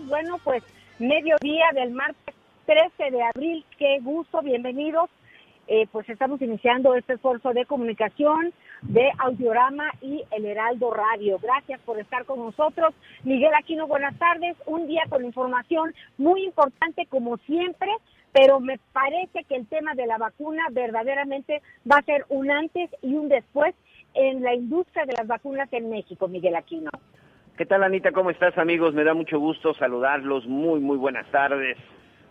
Bueno, pues mediodía del martes 13 de abril, qué gusto, bienvenidos. Eh, pues estamos iniciando este esfuerzo de comunicación de Audiorama y El Heraldo Radio. Gracias por estar con nosotros. Miguel Aquino, buenas tardes. Un día con información muy importante como siempre, pero me parece que el tema de la vacuna verdaderamente va a ser un antes y un después en la industria de las vacunas en México, Miguel Aquino. ¿Qué tal, Anita? ¿Cómo estás, amigos? Me da mucho gusto saludarlos. Muy, muy buenas tardes.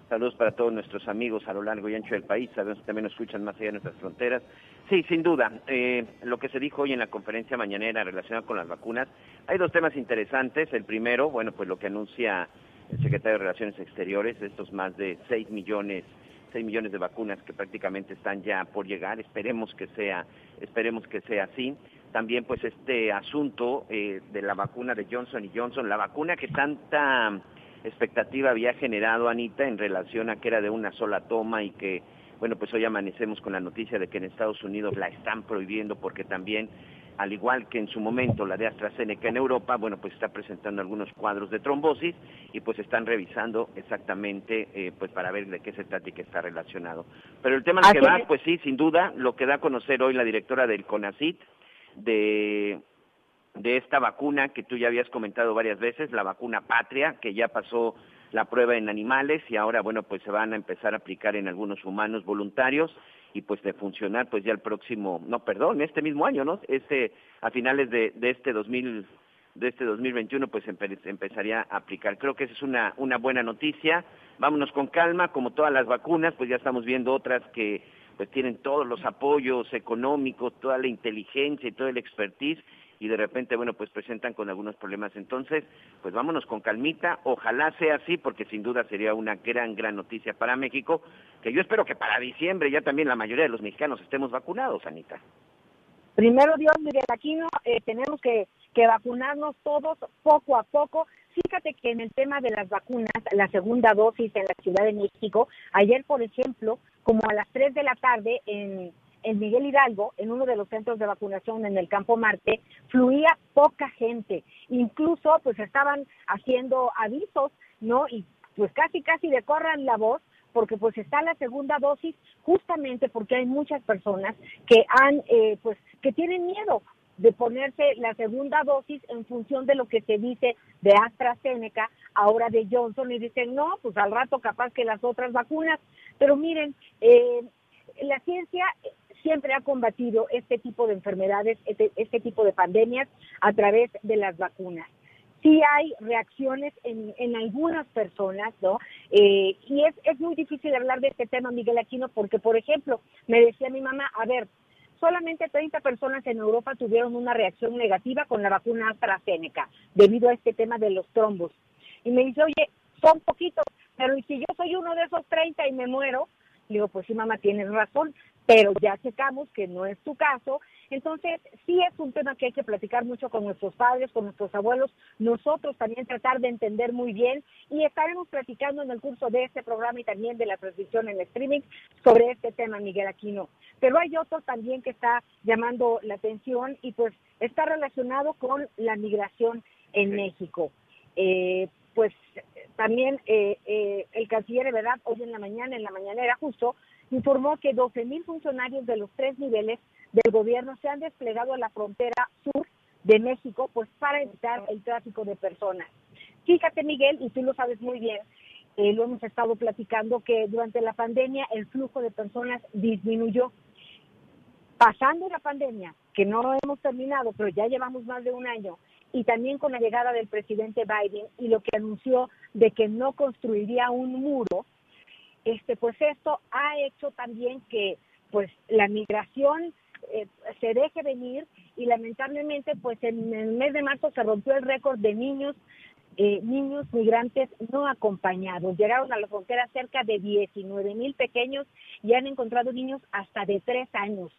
Saludos para todos nuestros amigos a lo largo y ancho del país. Sabemos que también nos escuchan más allá de nuestras fronteras. Sí, sin duda. eh, lo que se dijo hoy en la conferencia mañanera relacionada con las vacunas, hay dos temas interesantes. El primero, bueno, pues lo que anuncia el secretario de Relaciones Exteriores, estos más de 6 millones 6 millones de vacunas que prácticamente están ya por llegar. Esperemos que sea, esperemos que sea así. También pues este asunto eh, de la vacuna de Johnson y Johnson, la vacuna que tanta expectativa había generado Anita en relación a que era de una sola toma y que bueno, pues hoy amanecemos con la noticia de que en Estados Unidos la están prohibiendo porque también al igual que en su momento la de AstraZeneca en Europa, bueno, pues está presentando algunos cuadros de trombosis y pues están revisando exactamente eh, pues para ver de qué se trata y qué está relacionado. Pero el tema al que va, es. pues sí, sin duda, lo que da a conocer hoy la directora del CONACIT de de esta vacuna que tú ya habías comentado varias veces, la vacuna Patria, que ya pasó la prueba en animales y ahora, bueno, pues se van a empezar a aplicar en algunos humanos voluntarios y pues de funcionar pues ya el próximo, no, perdón, este mismo año, ¿no? Este, a finales de, de este 2000, de este 2021 pues empe- empezaría a aplicar. Creo que esa es una, una buena noticia. Vámonos con calma, como todas las vacunas, pues ya estamos viendo otras que pues tienen todos los apoyos económicos, toda la inteligencia y todo el expertise y de repente, bueno, pues presentan con algunos problemas. Entonces, pues vámonos con calmita, ojalá sea así, porque sin duda sería una gran, gran noticia para México, que yo espero que para diciembre ya también la mayoría de los mexicanos estemos vacunados, Anita. Primero Dios, Miguel Aquino, eh, tenemos que, que vacunarnos todos poco a poco. Fíjate que en el tema de las vacunas, la segunda dosis en la Ciudad de México, ayer, por ejemplo, como a las 3 de la tarde en, en Miguel Hidalgo, en uno de los centros de vacunación en el Campo Marte, fluía poca gente. Incluso, pues estaban haciendo avisos, ¿no? Y pues casi, casi de corran la voz porque pues está la segunda dosis justamente porque hay muchas personas que han eh, pues que tienen miedo de ponerse la segunda dosis en función de lo que se dice de AstraZeneca, ahora de Johnson, y dicen, no, pues al rato capaz que las otras vacunas. Pero miren, eh, la ciencia siempre ha combatido este tipo de enfermedades, este, este tipo de pandemias a través de las vacunas sí hay reacciones en, en algunas personas, ¿no? Eh, y es, es muy difícil hablar de este tema, Miguel Aquino, porque, por ejemplo, me decía mi mamá, a ver, solamente 30 personas en Europa tuvieron una reacción negativa con la vacuna AstraZeneca, debido a este tema de los trombos. Y me dice, oye, son poquitos, pero ¿y si yo soy uno de esos 30 y me muero? Le digo, pues sí, mamá, tienes razón, pero ya checamos que no es tu caso. Entonces, sí es un tema que hay que platicar mucho con nuestros padres, con nuestros abuelos, nosotros también tratar de entender muy bien y estaremos platicando en el curso de este programa y también de la transmisión en streaming sobre este tema, Miguel Aquino. Pero hay otro también que está llamando la atención y pues está relacionado con la migración en Sí. México. Eh, pues también eh, eh, el canciller, ¿verdad? Hoy en la mañana, en la mañanera justo, informó que 12 mil funcionarios de los tres niveles del gobierno se han desplegado a la frontera sur de México, pues para evitar el tráfico de personas. Fíjate, Miguel, y tú lo sabes muy bien, eh, lo hemos estado platicando, que durante la pandemia el flujo de personas disminuyó. Pasando la pandemia, que no hemos terminado, pero ya llevamos más de un año, y también con la llegada del presidente Biden y lo que anunció de que no construiría un muro, este pues esto ha hecho también que pues la migración eh, se deje venir y lamentablemente pues en el mes de marzo se rompió el récord de niños eh, niños migrantes no acompañados. Llegaron a la frontera cerca de 19 mil pequeños y han encontrado niños hasta de tres años.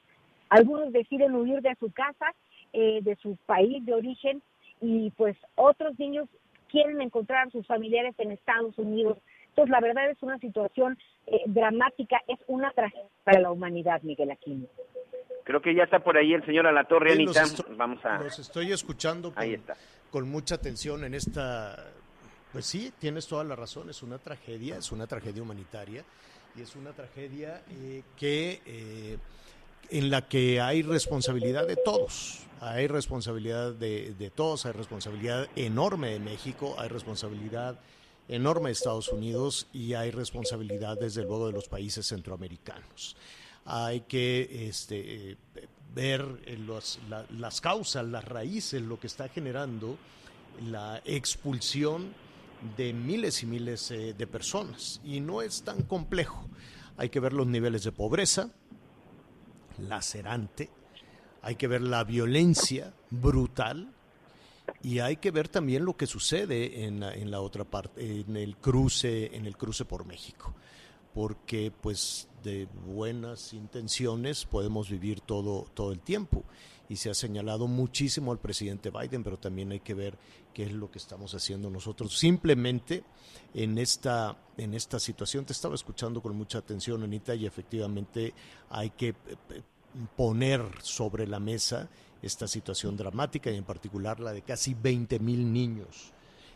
Algunos deciden huir de su casa, eh, de su país de origen y pues otros niños quieren encontrar a sus familiares en Estados Unidos. Entonces, la verdad es una situación eh, dramática, es una tragedia para la humanidad, Miguel Aquino. Creo que ya está por ahí el señor Alatorre, Sí, Anita. estoy- Vamos a... Los estoy escuchando con, Ahí está. con mucha atención en esta... Pues sí, tienes toda la razón, es una tragedia, es una tragedia humanitaria y es una tragedia eh, que... eh, en la que hay responsabilidad de todos, hay responsabilidad de, de todos, hay responsabilidad enorme de México, hay responsabilidad enorme de Estados Unidos y hay responsabilidad desde luego de los países centroamericanos. Hay que este, ver eh, las causas, las raíces, lo que está generando la expulsión de miles y miles eh, de personas. Y no es tan complejo. Hay que ver los niveles de pobreza, lacerante, hay que ver la violencia brutal y hay que ver también lo que sucede en en la otra parte, en el cruce, en el cruce por México, porque pues de buenas intenciones podemos vivir todo, todo el tiempo y se ha señalado muchísimo al presidente Biden, pero también hay que ver qué es lo que estamos haciendo nosotros. Simplemente en esta, en esta situación, te estaba escuchando con mucha atención, Anita, y efectivamente hay que eh, poner sobre la mesa esta situación dramática y en particular la de casi 20 mil niños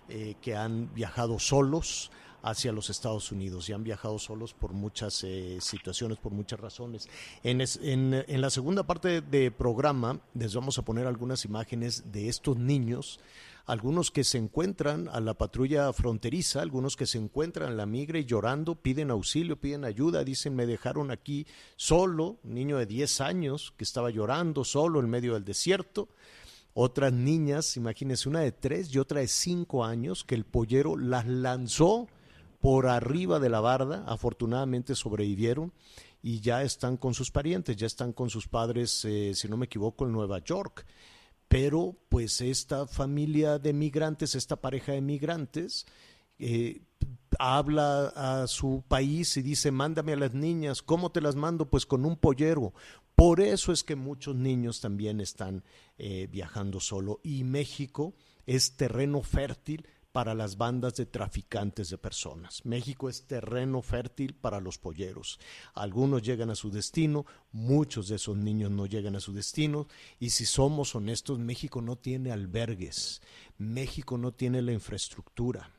eh, que han viajado solos hacia los Estados Unidos y han viajado solos por muchas eh, situaciones, por muchas razones. En, la segunda parte de programa les vamos a poner algunas imágenes de estos niños, algunos que se encuentran a la patrulla fronteriza, algunos que se encuentran en la migra y llorando, piden auxilio, piden ayuda, dicen me dejaron aquí solo, un niño de 10 años que estaba llorando solo en medio del desierto. Otras niñas, imagínense, una de tres y otra de cinco años, que el pollero las lanzó por arriba de la barda, afortunadamente sobrevivieron y ya están con sus parientes, ya están con sus padres, eh, si no me equivoco, en Nueva York. Pero pues esta familia de migrantes, esta pareja de migrantes, eh, habla a su país y dice, mándame a las niñas, ¿cómo te las mando? Pues con un pollero. Por eso es que muchos niños también están eh, viajando solo y México es terreno fértil para las bandas de traficantes de personas. México es terreno fértil para los polleros. Algunos llegan a su destino, muchos de esos niños no llegan a su destino y si somos honestos, México no tiene albergues, México no tiene la infraestructura,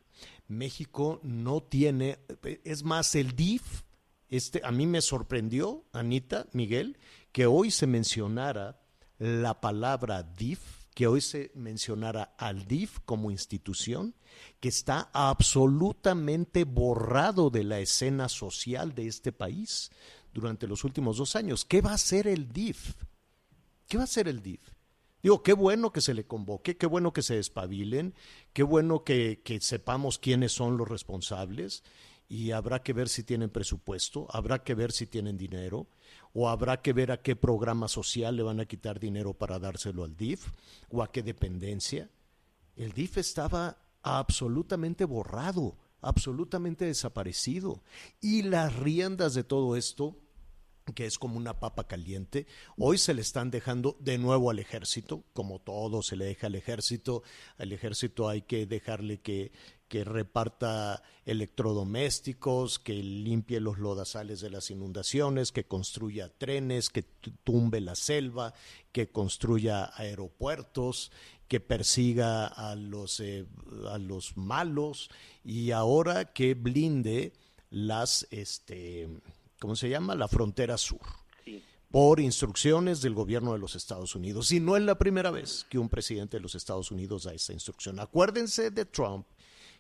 México no tiene, es más, el DIF, este, a mí me sorprendió, Anita, Miguel, que hoy se mencionara la palabra DIF, que hoy se mencionara al DIF como institución, que está absolutamente borrado de la escena social de este país durante los últimos dos años. ¿Qué va a hacer el DIF? ¿Qué va a hacer el DIF? Digo, qué bueno que se le convoque, qué bueno que se despabilen, qué bueno que, que sepamos quiénes son los responsables y habrá que ver si tienen presupuesto, habrá que ver si tienen dinero o habrá que ver a qué programa social le van a quitar dinero para dárselo al DIF o a qué dependencia. El DIF estaba absolutamente borrado, absolutamente desaparecido y las riendas de todo esto que es como una papa caliente. Hoy se le están dejando de nuevo al ejército, como todo se le deja al ejército. Al ejército hay que dejarle que, que reparta electrodomésticos, que limpie los lodazales de las inundaciones, que construya trenes, que tumbe la selva, que construya aeropuertos, que persiga a los, eh, a los malos y ahora que blinde las, este, ¿cómo se llama? La frontera sur Sí. por instrucciones del gobierno de los Estados Unidos. Y no es la primera vez que un presidente de los Estados Unidos da esta instrucción. Acuérdense de Trump,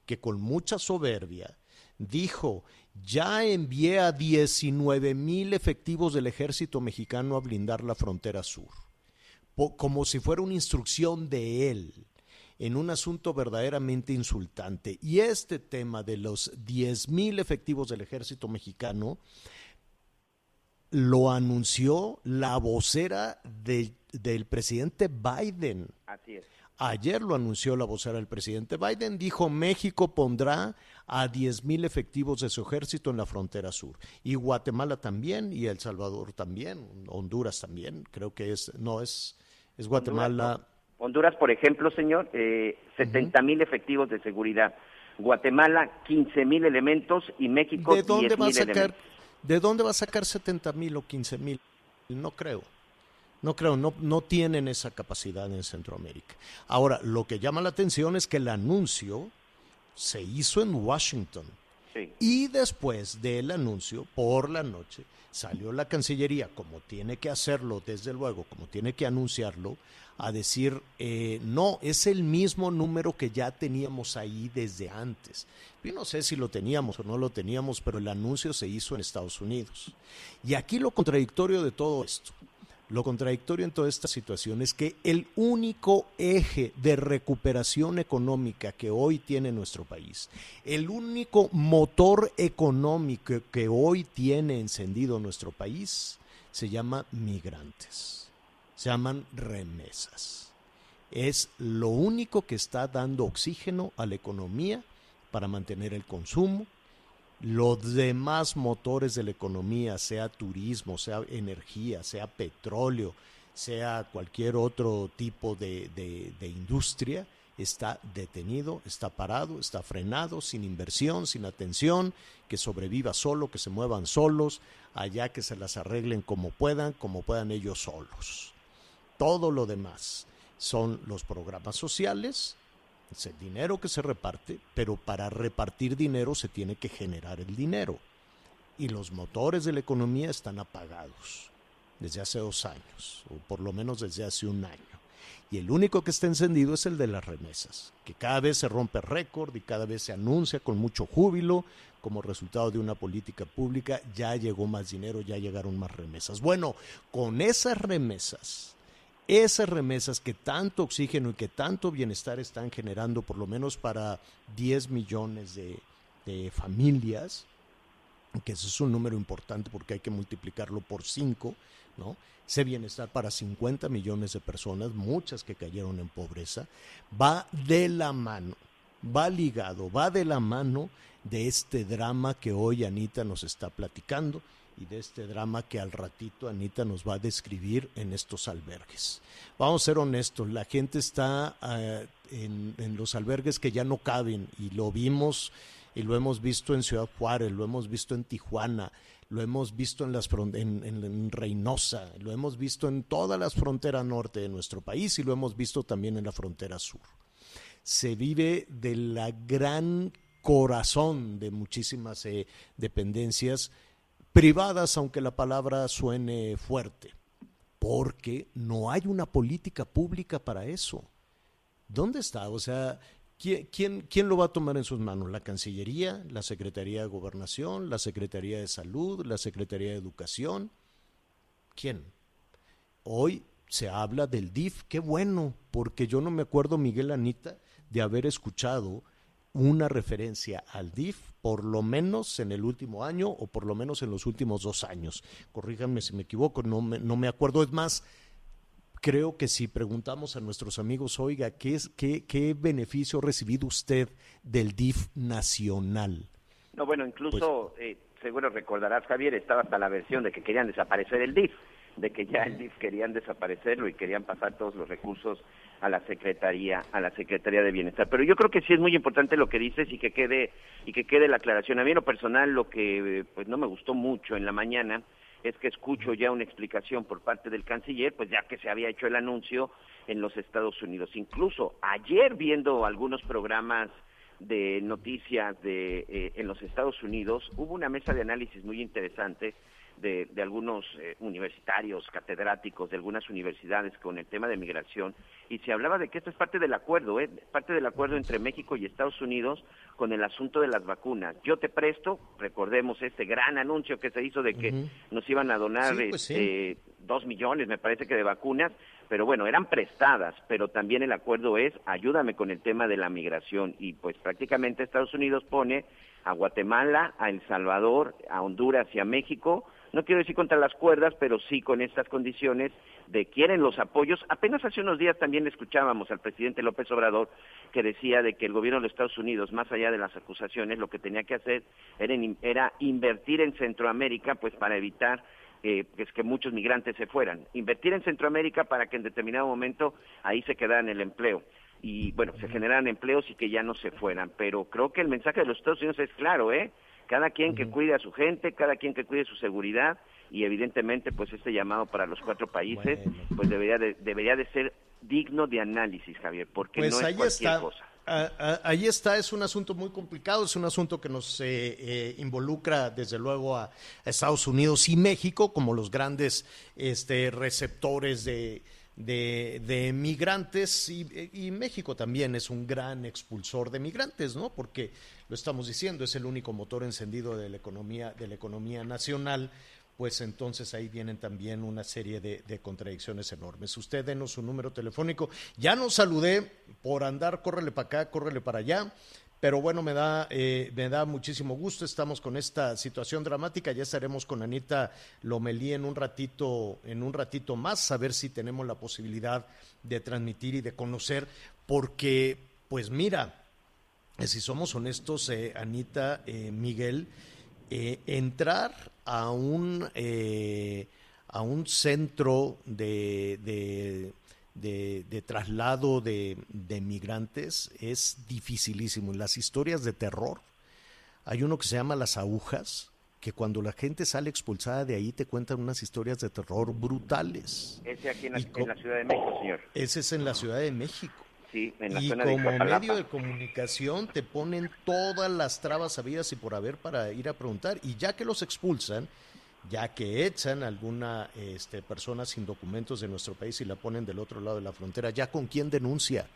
que con mucha soberbia dijo, ya envié a 19 mil efectivos del ejército mexicano a blindar la frontera sur, como si fuera una instrucción de él en un asunto verdaderamente insultante. Y este tema de los 10 mil efectivos del ejército mexicano lo anunció la vocera de- del presidente Biden. Así es. Ayer lo anunció la vocera del presidente Biden. Dijo México pondrá a 10 mil efectivos de su ejército en la frontera sur. Y Guatemala también, y El Salvador también, Honduras también. Creo que es, no es, es Guatemala. Honduras, por ejemplo, señor, eh, 70 mil efectivos de seguridad. Guatemala, 15 mil elementos y México, ¿De dónde 10 va a mil sacar, elementos. De dónde va a sacar 70 mil o 15 mil? No creo. No creo, no, no tienen esa capacidad en Centroamérica. Ahora, lo que llama la atención es que el anuncio se hizo en Washington. Sí. Y después del anuncio, por la noche, salió la Cancillería, como tiene que hacerlo, desde luego, como tiene que anunciarlo, a decir, eh, no, es el mismo número que ya teníamos ahí desde antes. Yo no sé si lo teníamos o no lo teníamos, pero el anuncio se hizo en Estados Unidos. Y aquí lo contradictorio de todo esto, lo contradictorio en toda esta situación es que el único eje de recuperación económica que hoy tiene nuestro país, el único motor económico que hoy tiene encendido nuestro país, se llama migrantes, se llaman remesas. Es lo único que está dando oxígeno a la economía para mantener el consumo, los demás motores de la economía, sea turismo, sea energía, sea petróleo, sea cualquier otro tipo de, de- de industria, está detenido, está parado, está frenado, sin inversión, sin atención, que sobreviva solo, que se muevan solos, allá que se las arreglen como puedan, como puedan ellos solos. Todo lo demás son los programas sociales, es el dinero que se reparte, pero para repartir dinero se tiene que generar el dinero. Y los motores de la economía están apagados desde hace dos años, o por lo menos desde hace un año. Y el único que está encendido es el de las remesas, que cada vez se rompe récord y cada vez se anuncia con mucho júbilo como resultado de una política pública, ya llegó más dinero, ya llegaron más remesas. Bueno, con esas remesas, esas remesas que tanto oxígeno y que tanto bienestar están generando, por lo menos para 10 millones de, familias, que ese es un número importante porque hay que multiplicarlo por 5, ¿no? Ese bienestar para 50 millones de personas, muchas que cayeron en pobreza, va de la mano, va ligado, va de la mano de este drama que hoy Anita nos está platicando y de este drama que al ratito Anita nos va a describir en estos albergues. Vamos a ser honestos, la gente está eh, en, los albergues que ya no caben y lo vimos y lo hemos visto en Ciudad Juárez, lo hemos visto en Tijuana, lo hemos visto en, las en- en Reynosa, lo hemos visto en todas las fronteras norte de nuestro país y lo hemos visto también en la frontera sur. Se vive de la gran corazón de muchísimas eh, dependencias privadas, aunque la palabra suene fuerte, porque no hay una política pública para eso. ¿Dónde está? O sea, ¿quién, quién, quién lo va a tomar en sus manos? ¿La Cancillería, la Secretaría de Gobernación, la Secretaría de Salud, la Secretaría de Educación? ¿Quién? Hoy se habla del DIF, qué bueno, porque yo no me acuerdo, Miguel Anita, de haber escuchado una referencia al DIF, por lo menos en el último año o por lo menos en los últimos dos años. Corríjanme si me equivoco, no me, no me acuerdo. Es más, creo que si preguntamos a nuestros amigos, oiga, ¿qué, es, qué, qué beneficio ha recibido usted del DIF nacional? No, bueno, incluso Pues eh, seguro recordarás, Javier, estaba hasta la versión de que querían desaparecer el DIF, de que ya el DIF querían desaparecerlo y querían pasar todos los recursos a la Secretaría, a la Secretaría de Bienestar. Pero yo creo que sí es muy importante lo que dices y que quede y que quede la aclaración. A mí en lo personal lo que pues no me gustó mucho en la mañana es que escucho ya una explicación por parte del canciller, pues ya que se había hecho el anuncio en los Estados Unidos. Incluso ayer viendo algunos programas de noticias de eh, en los Estados Unidos hubo una mesa de análisis muy interesante de, de algunos eh, universitarios, catedráticos de algunas universidades con el tema de migración y se hablaba de que esto es parte del acuerdo, ¿eh? parte del acuerdo entre México y Estados Unidos con el asunto de las vacunas. Yo te presto, recordemos este gran anuncio que se hizo de que nos iban a donar Sí, pues sí. este, dos millones, me parece que de vacunas, pero bueno, eran prestadas, pero también el acuerdo es ayúdame con el tema de la migración y pues prácticamente Estados Unidos pone a Guatemala, a El Salvador, a Honduras y a México, no quiero decir contra las cuerdas, pero sí con estas condiciones de quieren los apoyos. Apenas hace unos días también escuchábamos al presidente López Obrador que decía de que el gobierno de Estados Unidos, más allá de las acusaciones, lo que tenía que hacer era, era invertir en Centroamérica, pues para evitar eh, que muchos migrantes se fueran. Invertir en Centroamérica para que en determinado momento ahí se quedaran el empleo. Y bueno, se generaran empleos y que ya no se fueran. Pero creo que el mensaje de los Estados Unidos es claro, ¿eh? Cada quien que cuide a su gente, cada quien que cuide su seguridad y evidentemente pues este llamado para los cuatro países Bueno. pues debería de, debería de ser digno de análisis, Javier, porque Pues no es ahí cualquier está. cosa. Ah, ah, ahí está, es un asunto muy complicado, es un asunto que nos eh, eh, involucra desde luego a, a Estados Unidos y México como los grandes este, receptores de, de, de migrantes y, y México también es un gran expulsor de migrantes, ¿no? Porque lo estamos diciendo, es el único motor encendido de la economía, de la economía nacional pues entonces ahí vienen también una serie de, contradicciones enormes. Usted denos su número telefónico. Ya nos saludé por andar, córrele para acá, córrele para allá. Pero bueno, me da, eh, me da muchísimo gusto. Estamos con esta situación dramática. Ya estaremos con Anita Lomelí en un ratito, en un ratito más, a ver si tenemos la posibilidad de transmitir y de conocer. Porque, pues mira, si somos honestos, eh, Anita, eh, Miguel, eh, entrar a un, eh, a un centro de, de, de- de traslado de, de migrantes es dificilísimo. Las historias de terror, hay uno que se llama Las Agujas, que cuando la gente sale expulsada de ahí te cuentan unas historias de terror brutales. Ese aquí en la, en la Ciudad de México, señor. Ese es en la Ciudad de México. Sí, en la Y zona como medio de comunicación te ponen todas las trabas habidas y por haber para ir a preguntar. Y ya que los expulsan, ya que echan a alguna este, persona sin documentos de nuestro país y la ponen del otro lado de la frontera, ya con quién denuncia,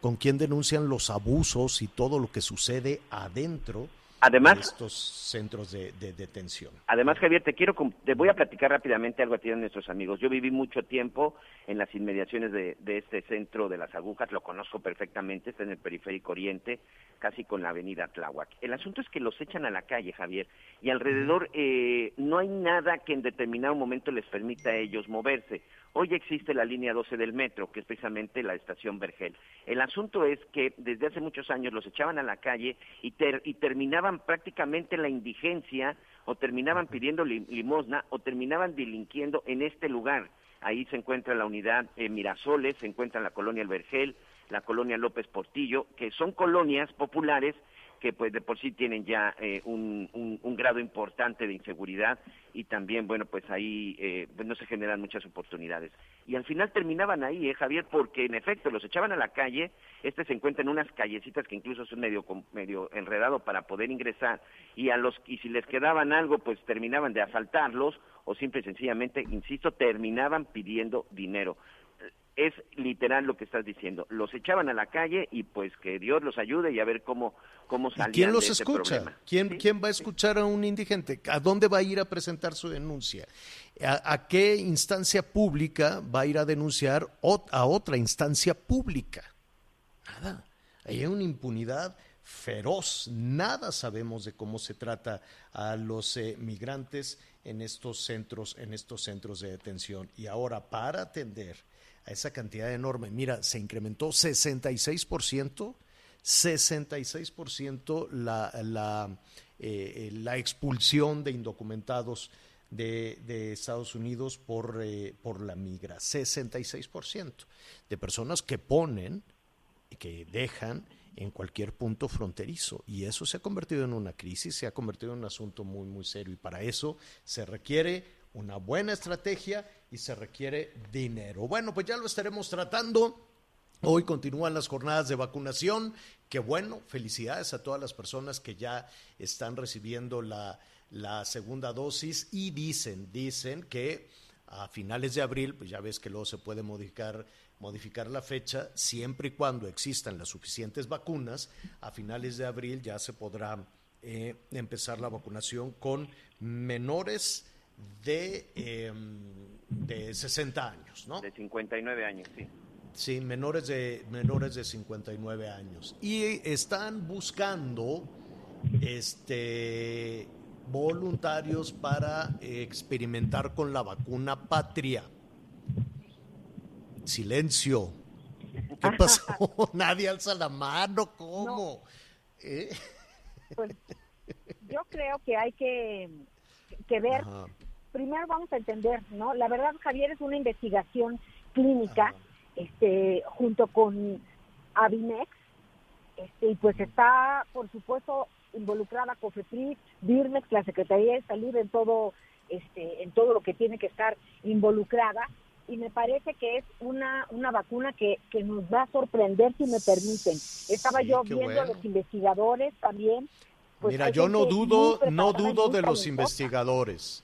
con quién denuncian los abusos y todo lo que sucede adentro Además- de estos centros de, de detención. Además, Javier, te quiero, te voy a platicar rápidamente algo a ti a nuestros amigos. Yo viví mucho tiempo en las inmediaciones de, de este centro de las agujas, lo conozco perfectamente, está en el periférico oriente, casi con la avenida Tláhuac. El asunto es que los echan a la calle, Javier, y alrededor eh, no hay nada que en determinado momento les permita a ellos moverse. Hoy existe la línea 12 del metro, que es precisamente la estación Vergel. El asunto es que desde hace muchos años los echaban a la calle y, ter- y terminaban prácticamente en la indigencia o terminaban pidiendo li- limosna o terminaban delinquiendo en este lugar. Ahí se encuentra la unidad eh, Mirasoles, se encuentra la colonia El Vergel, la colonia López Portillo, que son colonias populares que pues de por sí tienen ya eh, un, un- grado importante de inseguridad y también, bueno, pues ahí eh, pues no se generan muchas oportunidades. Y al final terminaban ahí, ¿eh, Javier? Porque en efecto los echaban a la calle, este se encuentra en unas callecitas que incluso son medio, medio enredado para poder ingresar y, a los, y si les quedaban algo, pues terminaban de asaltarlos o simple y sencillamente, insisto, terminaban pidiendo dinero es literal lo que estás diciendo. Los echaban a la calle y pues que Dios los ayude y a ver cómo, cómo ¿Y salían quién los de ese escucha? problema. ¿Quién, Sí, ¿Quién va a escuchar a un indigente? ¿A dónde va a ir a presentar su denuncia? ¿A, a qué instancia pública va a ir a denunciar a otra instancia pública? Nada. Ahí hay una impunidad feroz. Nada sabemos de cómo se trata a los eh, migrantes en estos centros, en estos centros de detención. Y ahora, para atender esa cantidad enorme, mira, se incrementó 66%, 66% la, la, eh, eh, la expulsión de indocumentados de, Estados Unidos por, eh, por la migra. 66% de personas que ponen, que dejan en cualquier punto fronterizo. Y eso se ha convertido en una crisis, se ha convertido en un asunto muy, muy serio. Y para eso se requiere una buena estrategia y se requiere dinero. Bueno, pues ya lo estaremos tratando. Hoy continúan las jornadas de vacunación. Qué bueno, felicidades a todas las personas que ya están recibiendo la, la segunda dosis y dicen, dicen que a finales de abril, pues ya ves que luego se puede modificar, modificar la fecha, siempre y cuando existan las suficientes vacunas, a finales de abril ya se podrá eh, empezar la vacunación con menores de, eh, de 60 años, ¿no? De 59 años, sí. Sí, menores de, menores de 59 años. Y están buscando este, voluntarios para experimentar con la vacuna patria. Silencio. ¿Qué pasó? Nadie alza la mano. ¿Cómo? ¿Eh? Pues yo creo que hay que, que ver, Ajá. Primero vamos a entender, ¿no? La verdad, Javier, es una investigación clínica, Ajá. este, junto con Avimex, este, y pues está, por supuesto, involucrada COFEPRIS, DIRMEX, la Secretaría de Salud, en todo, este, en todo lo que tiene que estar involucrada, y me parece que es una, una vacuna que, que nos va a sorprender si me permiten. Estaba Sí, yo viendo a bueno. los investigadores también. pues Mira, yo no dudo, no dudo de los investigadores.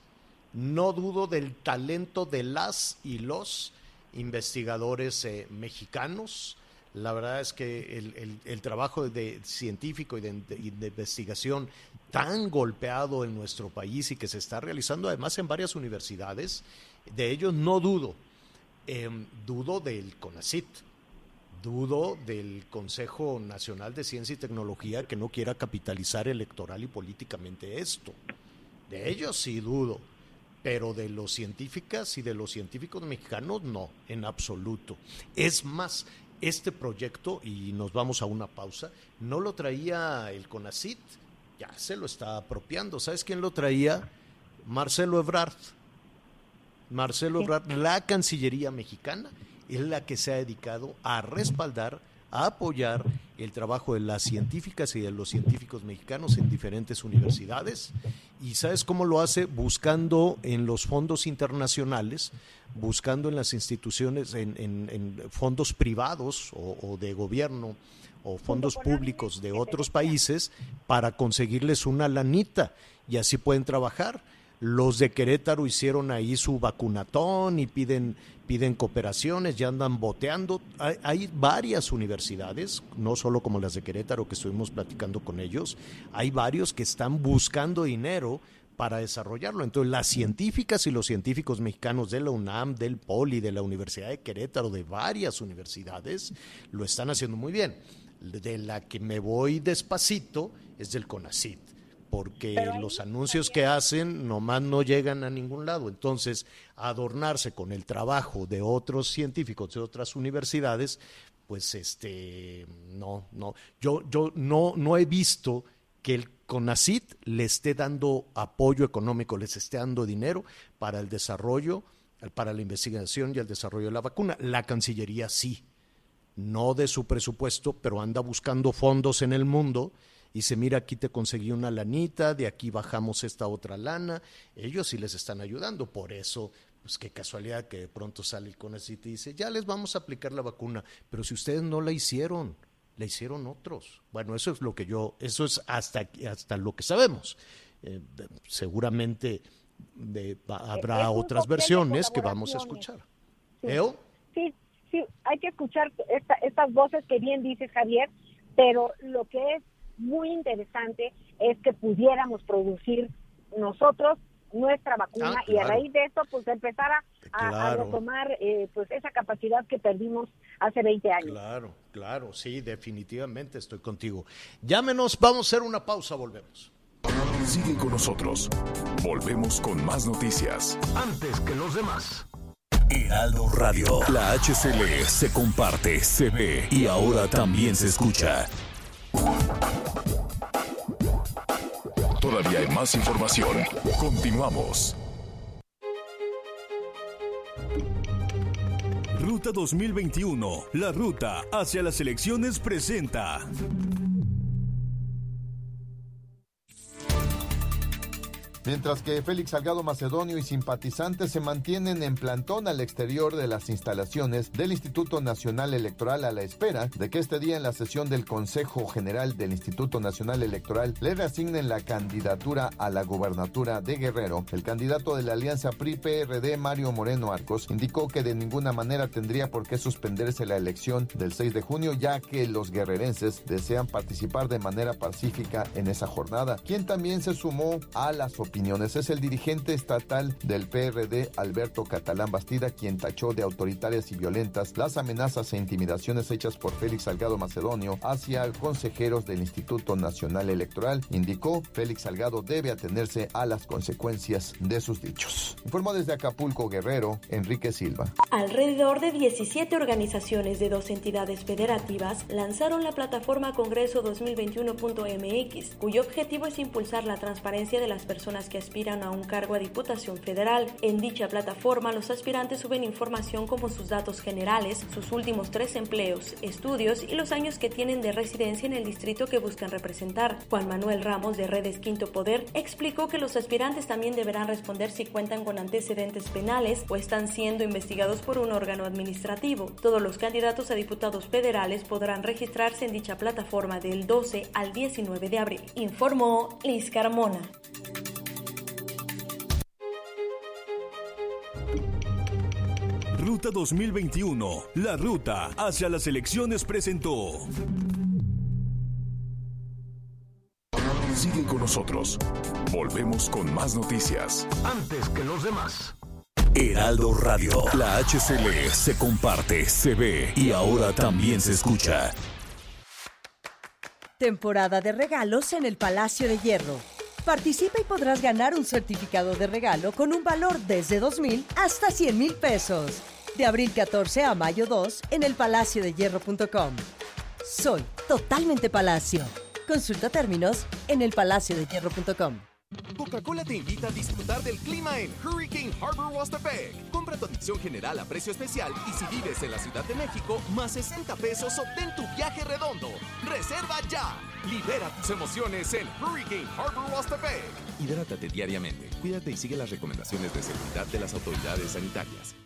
No dudo del talento de las y los investigadores eh, mexicanos. La verdad es que el, trabajo de científico y de, y de investigación tan golpeado en nuestro país y que se está realizando además en varias universidades, de ellos no dudo. Em, dudo del CONACIT, dudo del Consejo Nacional de Ciencia y Tecnología que no quiera capitalizar electoral y políticamente esto. De ellos sí dudo, pero de los científicas y de los científicos mexicanos no, en absoluto. Es más, este proyecto, y nos vamos a una pausa, no lo traía el CONACIT, ya se lo está apropiando. ¿Sabes quién lo traía? Marcelo Ebrard. Marcelo Ebrard, la Cancillería mexicana, es la que se ha dedicado a respaldar, a apoyar el trabajo de las científicas y de los científicos mexicanos en diferentes universidades. ¿Y sabes cómo lo hace? Buscando en los fondos internacionales, buscando en las instituciones, en, en- en fondos privados o, o de gobierno o fondos públicos de otros países para conseguirles una lanita y así pueden trabajar. Los de Querétaro hicieron ahí su vacunatón y piden, piden cooperaciones, ya andan boteando. Hay, varias universidades, no solo como las de Querétaro que estuvimos platicando con ellos, hay varios que están buscando dinero para desarrollarlo. Entonces, las científicas y los científicos mexicanos de la UNAM, del POLI, de la Universidad de Querétaro, de varias universidades, lo están haciendo muy bien. De la que me voy despacito es del CONACIT, porque los anuncios que hacen nomás no llegan a ningún lado. Entonces, adornarse con el trabajo de otros científicos de otras universidades, pues este no, no. Yo, yo no, no he visto que el CONACIT le esté dando apoyo económico, les esté dando dinero para el desarrollo, para la investigación y el desarrollo de la vacuna. La Cancillería sí, no de su presupuesto, pero anda buscando fondos en el mundo y se mira aquí te conseguí una lanita, de aquí bajamos esta otra lana, ellos sí les están ayudando, por eso, pues qué casualidad que de pronto sale el CONACYT y dice, ya les vamos a aplicar la vacuna, pero si ustedes no la hicieron, la hicieron otros. Bueno, eso es lo que yo, eso es hasta, hasta lo que sabemos. Eh, seguramente de- va- habrá es otras versiones que vamos a escuchar. Sí. ¿Eo? Sí, sí, hay que escuchar esta- estas voces que bien dices, Javier, pero lo que es muy interesante es que pudiéramos producir nosotros nuestra vacuna Ah, y a raíz de esto pues empezar a, a- a Claro. retomar eh, pues esa capacidad que perdimos hace 20 años. Claro, claro, sí, definitivamente estoy contigo. Llámenos, vamos a hacer una pausa, volvemos. Sigue con nosotros. Volvemos con más noticias. Antes que los demás. Heraldo Radio. La HCL se comparte, se ve y ahora también se escucha. Toda Todavía hay más información. Continuamos. Ruta 2021, la ruta hacia las elecciones presenta. Mientras que Félix Salgado Macedonio y simpatizantes se mantienen en plantón al exterior de las instalaciones del Instituto Nacional Electoral a la espera de que este día en la sesión del Consejo General del Instituto Nacional Electoral le reasignen la candidatura a la gubernatura de Guerrero, el candidato de la alianza PRI-PRD Mario Moreno Arcos indicó que de ninguna manera tendría por qué suspenderse la elección del 6 de junio ya que los guerrerenses desean participar de manera pacífica en esa jornada. Quien también se sumó a las opiniones es el dirigente estatal del PRD, Alberto Catalán Bastida, quien tachó de autoritarias y violentas las amenazas e intimidaciones hechas por Félix Salgado Macedonio hacia consejeros del Instituto Nacional Electoral. Indicó, Félix Salgado debe atenerse a las consecuencias de sus dichos. Informó desde Acapulco Guerrero, Enrique Silva. Alrededor de 17 organizaciones de dos entidades federativas lanzaron la plataforma Congreso 2021.mx, cuyo objetivo es impulsar la transparencia de las que aspiran a un cargo a Diputación Federal. En dicha plataforma, los aspirantes suben información como sus datos generales, sus últimos tres empleos, estudios y los años que tienen de residencia en el distrito que buscan representar. Juan Manuel Ramos de Redes Quinto Poder explicó que los aspirantes también deberán responder si cuentan con antecedentes penales o están siendo investigados por un órgano administrativo. Todos los candidatos a diputados federales podrán registrarse en dicha plataforma del 12 al 19 de abril, informó Liz Carmona. Ruta 2021, la ruta hacia las elecciones presentó. Sigue con nosotros. Volvemos con más noticias. Antes que los demás. Heraldo Radio. La HCL se comparte, se ve y ahora también se escucha. Temporada de regalos en el Palacio de Hierro. Participa y podrás ganar un certificado de regalo con un valor desde 2 mil hasta 100 mil pesos. De abril 14 a mayo 2 en el palaciodehierro.com. Soy totalmente Palacio. Consulta términos en elpalaciodehierro.com. Coca-Cola te invita a disfrutar del clima en Hurricane Harbor Wastepec. Compra tu adicción general a precio especial y si vives en la Ciudad de México, más 60 pesos obtén tu viaje redondo. Reserva ya. Libera tus emociones en Hurricane Harbor Wastepec. Hidrátate diariamente, cuídate y sigue las recomendaciones de seguridad de las autoridades sanitarias.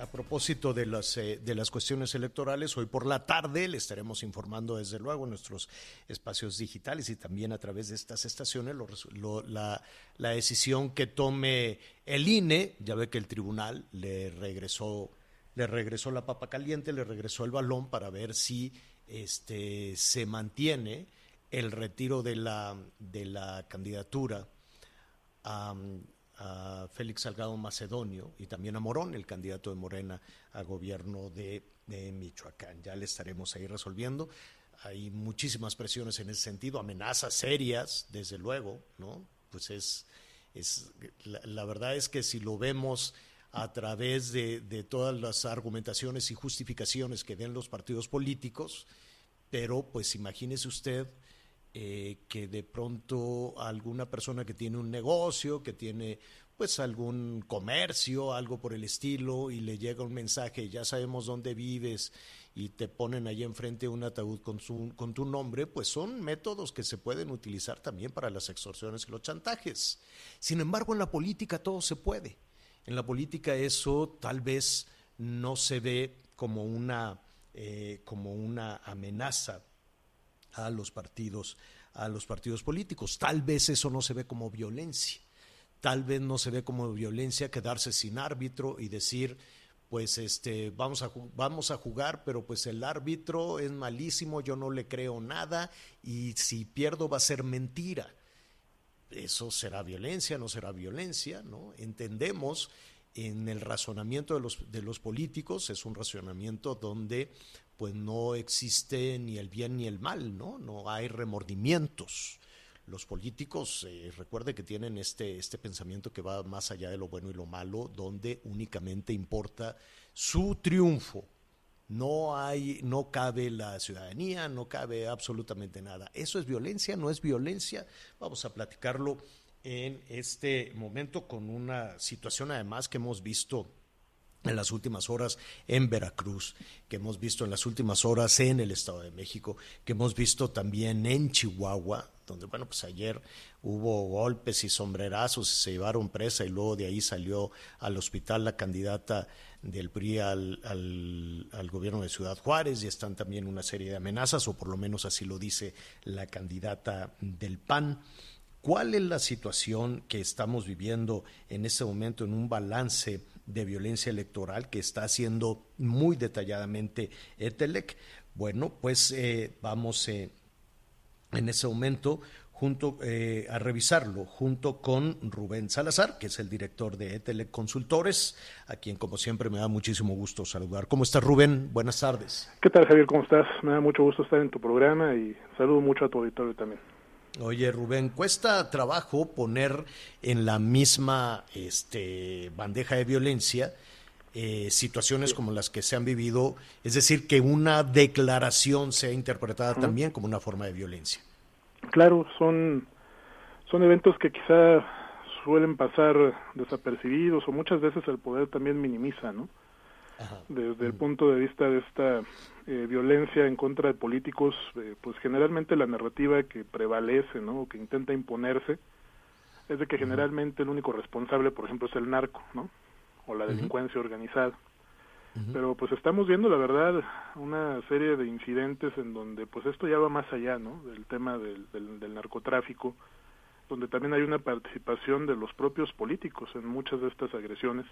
a propósito de las, eh, de las cuestiones electorales, hoy por la tarde le estaremos informando desde luego en nuestros espacios digitales y también a través de estas estaciones lo lo- la, la decisión que tome el INE. Ya ve que el tribunal le regresó, le regresó la papa caliente, le regresó el balón para ver si este, se mantiene el retiro de la, de la candidatura a, a Félix Salgado Macedonio y también a Morón, el candidato de Morena a gobierno de, de Michoacán. Ya le estaremos ahí resolviendo. Hay muchísimas presiones en ese sentido, amenazas serias, desde luego, ¿no? Pues es, es la, la verdad es que si lo vemos a través de, de todas las argumentaciones y justificaciones que den los partidos políticos, pero pues imagínese usted eh, que de pronto alguna persona que tiene un negocio, que tiene pues algún comercio, algo por el estilo, y le llega un mensaje, ya sabemos dónde vives, y te ponen ahí enfrente un ataúd con, su, con tu nombre, pues son métodos que se pueden utilizar también para las extorsiones y los chantajes. Sin embargo, en la política todo se puede. En la política eso tal vez no se ve como una, eh, como una amenaza a los partidos a los partidos políticos. Tal vez eso no se ve como violencia. Tal vez no se ve como violencia quedarse sin árbitro y decir, pues este vamos a vamos a jugar, pero pues el árbitro es malísimo, yo no le creo nada y si pierdo va a ser mentira. Eso será violencia, no será violencia, ¿no? Entendemos en el razonamiento de los, de los políticos, es un razonamiento donde pues no existe ni el bien ni el mal, ¿no? No hay remordimientos. los políticos, eh, recuerde que tienen este, este pensamiento que va más allá de lo bueno y lo malo, donde únicamente importa su triunfo. No hay, no cabe la ciudadanía, no cabe absolutamente nada. ¿Eso es violencia? ¿No es violencia? Vamos a platicarlo en este momento con una situación además que hemos visto en las últimas horas en Veracruz, que hemos visto en las últimas horas en el Estado de México, que hemos visto también en Chihuahua, donde, bueno, pues ayer hubo golpes y sombrerazos y se llevaron presa y luego de ahí salió al hospital la candidata del PRI al, al, gobierno de Ciudad Juárez y están también una serie de amenazas, o por lo menos así lo dice la candidata del PAN. ¿Cuál es la situación que estamos viviendo en este momento en un balance de violencia electoral que está haciendo muy detalladamente ETELEC? Bueno, pues eh, vamos eh, en ese momento junto eh, a revisarlo junto con Rubén Salazar, que es el director de ETELEC Consultores, a quien como siempre me da muchísimo gusto saludar. ¿Cómo estás Rubén? Buenas tardes. ¿Qué tal Javier? ¿Cómo estás? Me da mucho gusto estar en tu programa y saludo mucho a tu auditorio también. Oye, Rubén, cuesta trabajo poner en la misma este, bandeja de violencia eh, situaciones sí. como las que se han vivido, es decir, que una declaración sea interpretada uh -huh. también como una forma de violencia. Claro, son, son eventos que quizá suelen pasar desapercibidos o muchas veces el poder también minimiza, ¿no? Desde el punto de vista de esta eh, violencia en contra de políticos, eh, pues generalmente la narrativa que prevalece, ¿no? O que intenta imponerse es de que generalmente el único responsable, por ejemplo, es el narco, ¿no? O la delincuencia uh -huh. organizada. Uh -huh. Pero pues estamos viendo, la verdad, una serie de incidentes en donde pues esto ya va más allá, ¿no? Del tema del, del, del narcotráfico, donde también hay una participación de los propios políticos en muchas de estas agresiones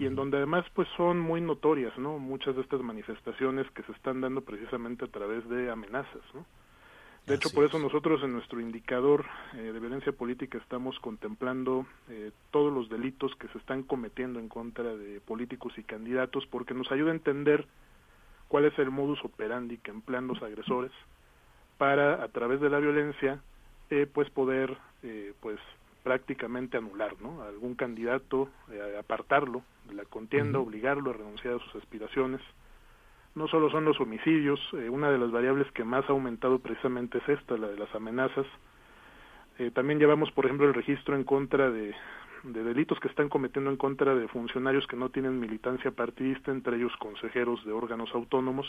y en donde además pues son muy notorias, ¿no? Muchas de estas manifestaciones que se están dando precisamente a través de amenazas, ¿no? De hecho, por eso nosotros en nuestro indicador eh, de violencia política estamos contemplando eh, todos los delitos que se están cometiendo en contra de políticos y candidatos porque nos ayuda a entender cuál es el modus operandi que emplean los agresores para a través de la violencia eh, pues poder eh, pues prácticamente anular ¿no? a algún candidato, eh, apartarlo de la contienda, obligarlo a renunciar a sus aspiraciones. No solo son los homicidios, eh, una de las variables que más ha aumentado precisamente es esta, la de las amenazas. Eh, también llevamos, por ejemplo, el registro en contra de, de delitos que están cometiendo en contra de funcionarios que no tienen militancia partidista, entre ellos consejeros de órganos autónomos,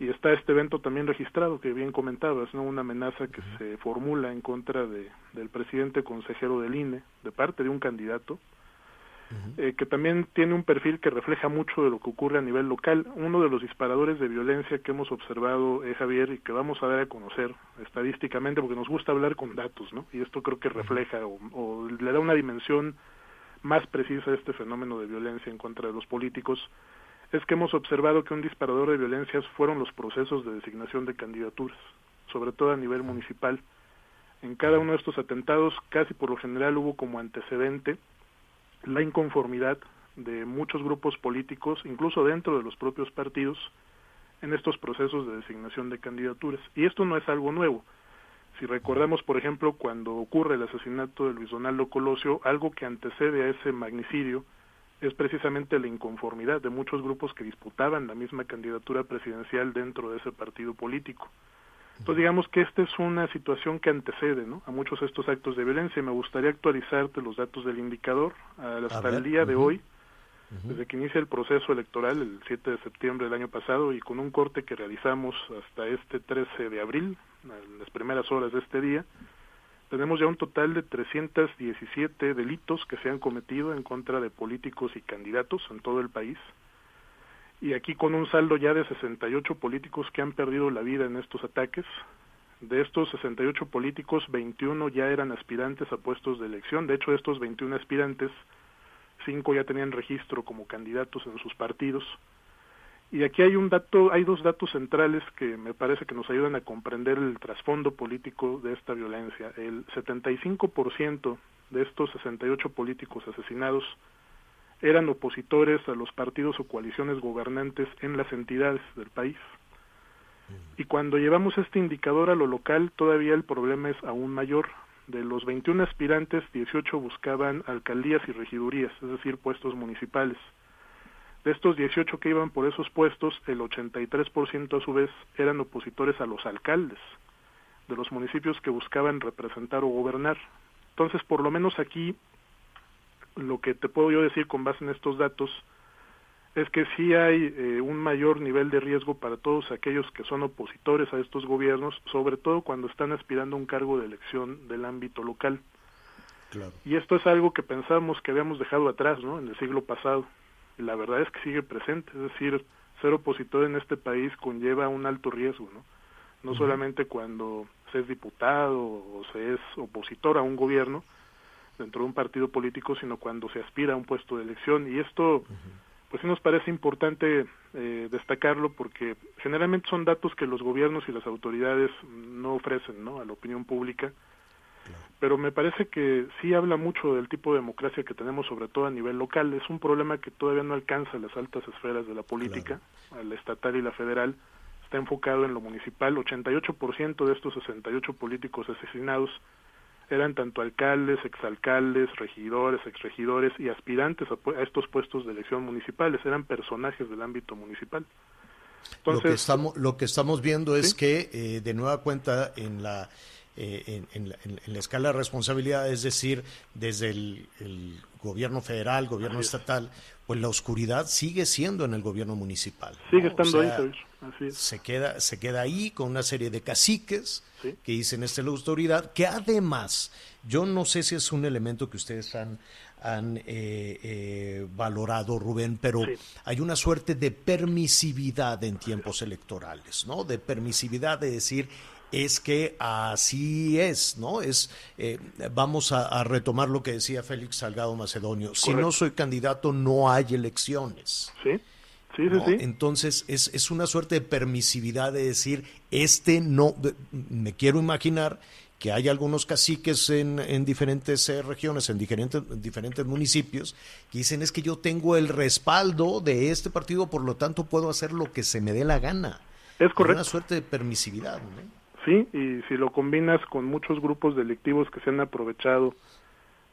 y está este evento también registrado que bien comentabas, ¿no? Una amenaza que se formula en contra de, del presidente consejero del INE de parte de un candidato uh -huh. eh, que también tiene un perfil que refleja mucho de lo que ocurre a nivel local. Uno de los disparadores de violencia que hemos observado, eh, Javier, y que vamos a dar a conocer estadísticamente, porque nos gusta hablar con datos, ¿no? Y esto creo que refleja o, o le da una dimensión más precisa a este fenómeno de violencia en contra de los políticos es que hemos observado que un disparador de violencias fueron los procesos de designación de candidaturas, sobre todo a nivel municipal. En cada uno de estos atentados, casi por lo general hubo como antecedente la inconformidad de muchos grupos políticos, incluso dentro de los propios partidos, en estos procesos de designación de candidaturas. Y esto no es algo nuevo. Si recordamos, por ejemplo, cuando ocurre el asesinato de Luis Donaldo Colosio, algo que antecede a ese magnicidio, es precisamente la inconformidad de muchos grupos que disputaban la misma candidatura presidencial dentro de ese partido político. Entonces digamos que esta es una situación que antecede ¿no? a muchos de estos actos de violencia. Me gustaría actualizarte los datos del indicador hasta el día de uh -huh. hoy, uh -huh. desde que inicia el proceso electoral el 7 de septiembre del año pasado y con un corte que realizamos hasta este 13 de abril, en las primeras horas de este día, tenemos ya un total de 317 delitos que se han cometido en contra de políticos y candidatos en todo el país. Y aquí con un saldo ya de 68 políticos que han perdido la vida en estos ataques. De estos 68 políticos, 21 ya eran aspirantes a puestos de elección. De hecho, de estos 21 aspirantes, 5 ya tenían registro como candidatos en sus partidos. Y aquí hay un dato, hay dos datos centrales que me parece que nos ayudan a comprender el trasfondo político de esta violencia. El 75% de estos 68 políticos asesinados eran opositores a los partidos o coaliciones gobernantes en las entidades del país. Y cuando llevamos este indicador a lo local, todavía el problema es aún mayor. De los 21 aspirantes, 18 buscaban alcaldías y regidurías, es decir, puestos municipales. De estos 18 que iban por esos puestos, el 83% a su vez eran opositores a los alcaldes de los municipios que buscaban representar o gobernar. Entonces, por lo menos aquí, lo que te puedo yo decir con base en estos datos es que sí hay eh, un mayor nivel de riesgo para todos aquellos que son opositores a estos gobiernos, sobre todo cuando están aspirando a un cargo de elección del ámbito local. Claro. Y esto es algo que pensamos que habíamos dejado atrás, ¿no? En el siglo pasado. Y la verdad es que sigue presente, es decir, ser opositor en este país conlleva un alto riesgo, ¿no? No solamente cuando se es diputado o se es opositor a un gobierno dentro de un partido político, sino cuando se aspira a un puesto de elección. Y esto, pues sí nos parece importante eh, destacarlo porque generalmente son datos que los gobiernos y las autoridades no ofrecen, ¿no? A la opinión pública pero me parece que sí habla mucho del tipo de democracia que tenemos, sobre todo a nivel local. Es un problema que todavía no alcanza las altas esferas de la política, a la estatal y la federal. Está enfocado en lo municipal. 88% de estos 68 políticos asesinados eran tanto alcaldes, exalcaldes, regidores, exregidores y aspirantes a, a estos puestos de elección municipales. Eran personajes del ámbito municipal. lo, que estamos, lo que estamos viendo es que, eh, de nueva cuenta, en la, eh, en, en la, en- en la escala de responsabilidad, es decir, desde el, el gobierno federal, gobierno estatal, pues la oscuridad sigue siendo en el gobierno municipal. Sigue estando ahí, sea. Así es. se queda se queda ahí con una serie de caciques Sí. que dicen esta es la autoridad que además yo no sé si es un elemento que ustedes han han eh, eh, valorado Rubén pero hay una suerte de permisividad en tiempos electorales no de permisividad de decir es que así es, ¿no? Es eh, vamos a, a retomar lo que decía Félix Salgado Macedonio. Si no soy candidato, no hay elecciones. Sí, sí, ¿no? sí. Entonces es, es una suerte de permisividad de decir, este no, me quiero imaginar que hay algunos caciques en, en diferentes eh, regiones, en diferentes, en diferentes municipios, que dicen es que yo tengo el respaldo de este partido, por lo tanto puedo hacer lo que se me dé la gana. Es correcto. Una suerte de permisividad, ¿no? Sí, y si lo combinas con muchos grupos delictivos que se han aprovechado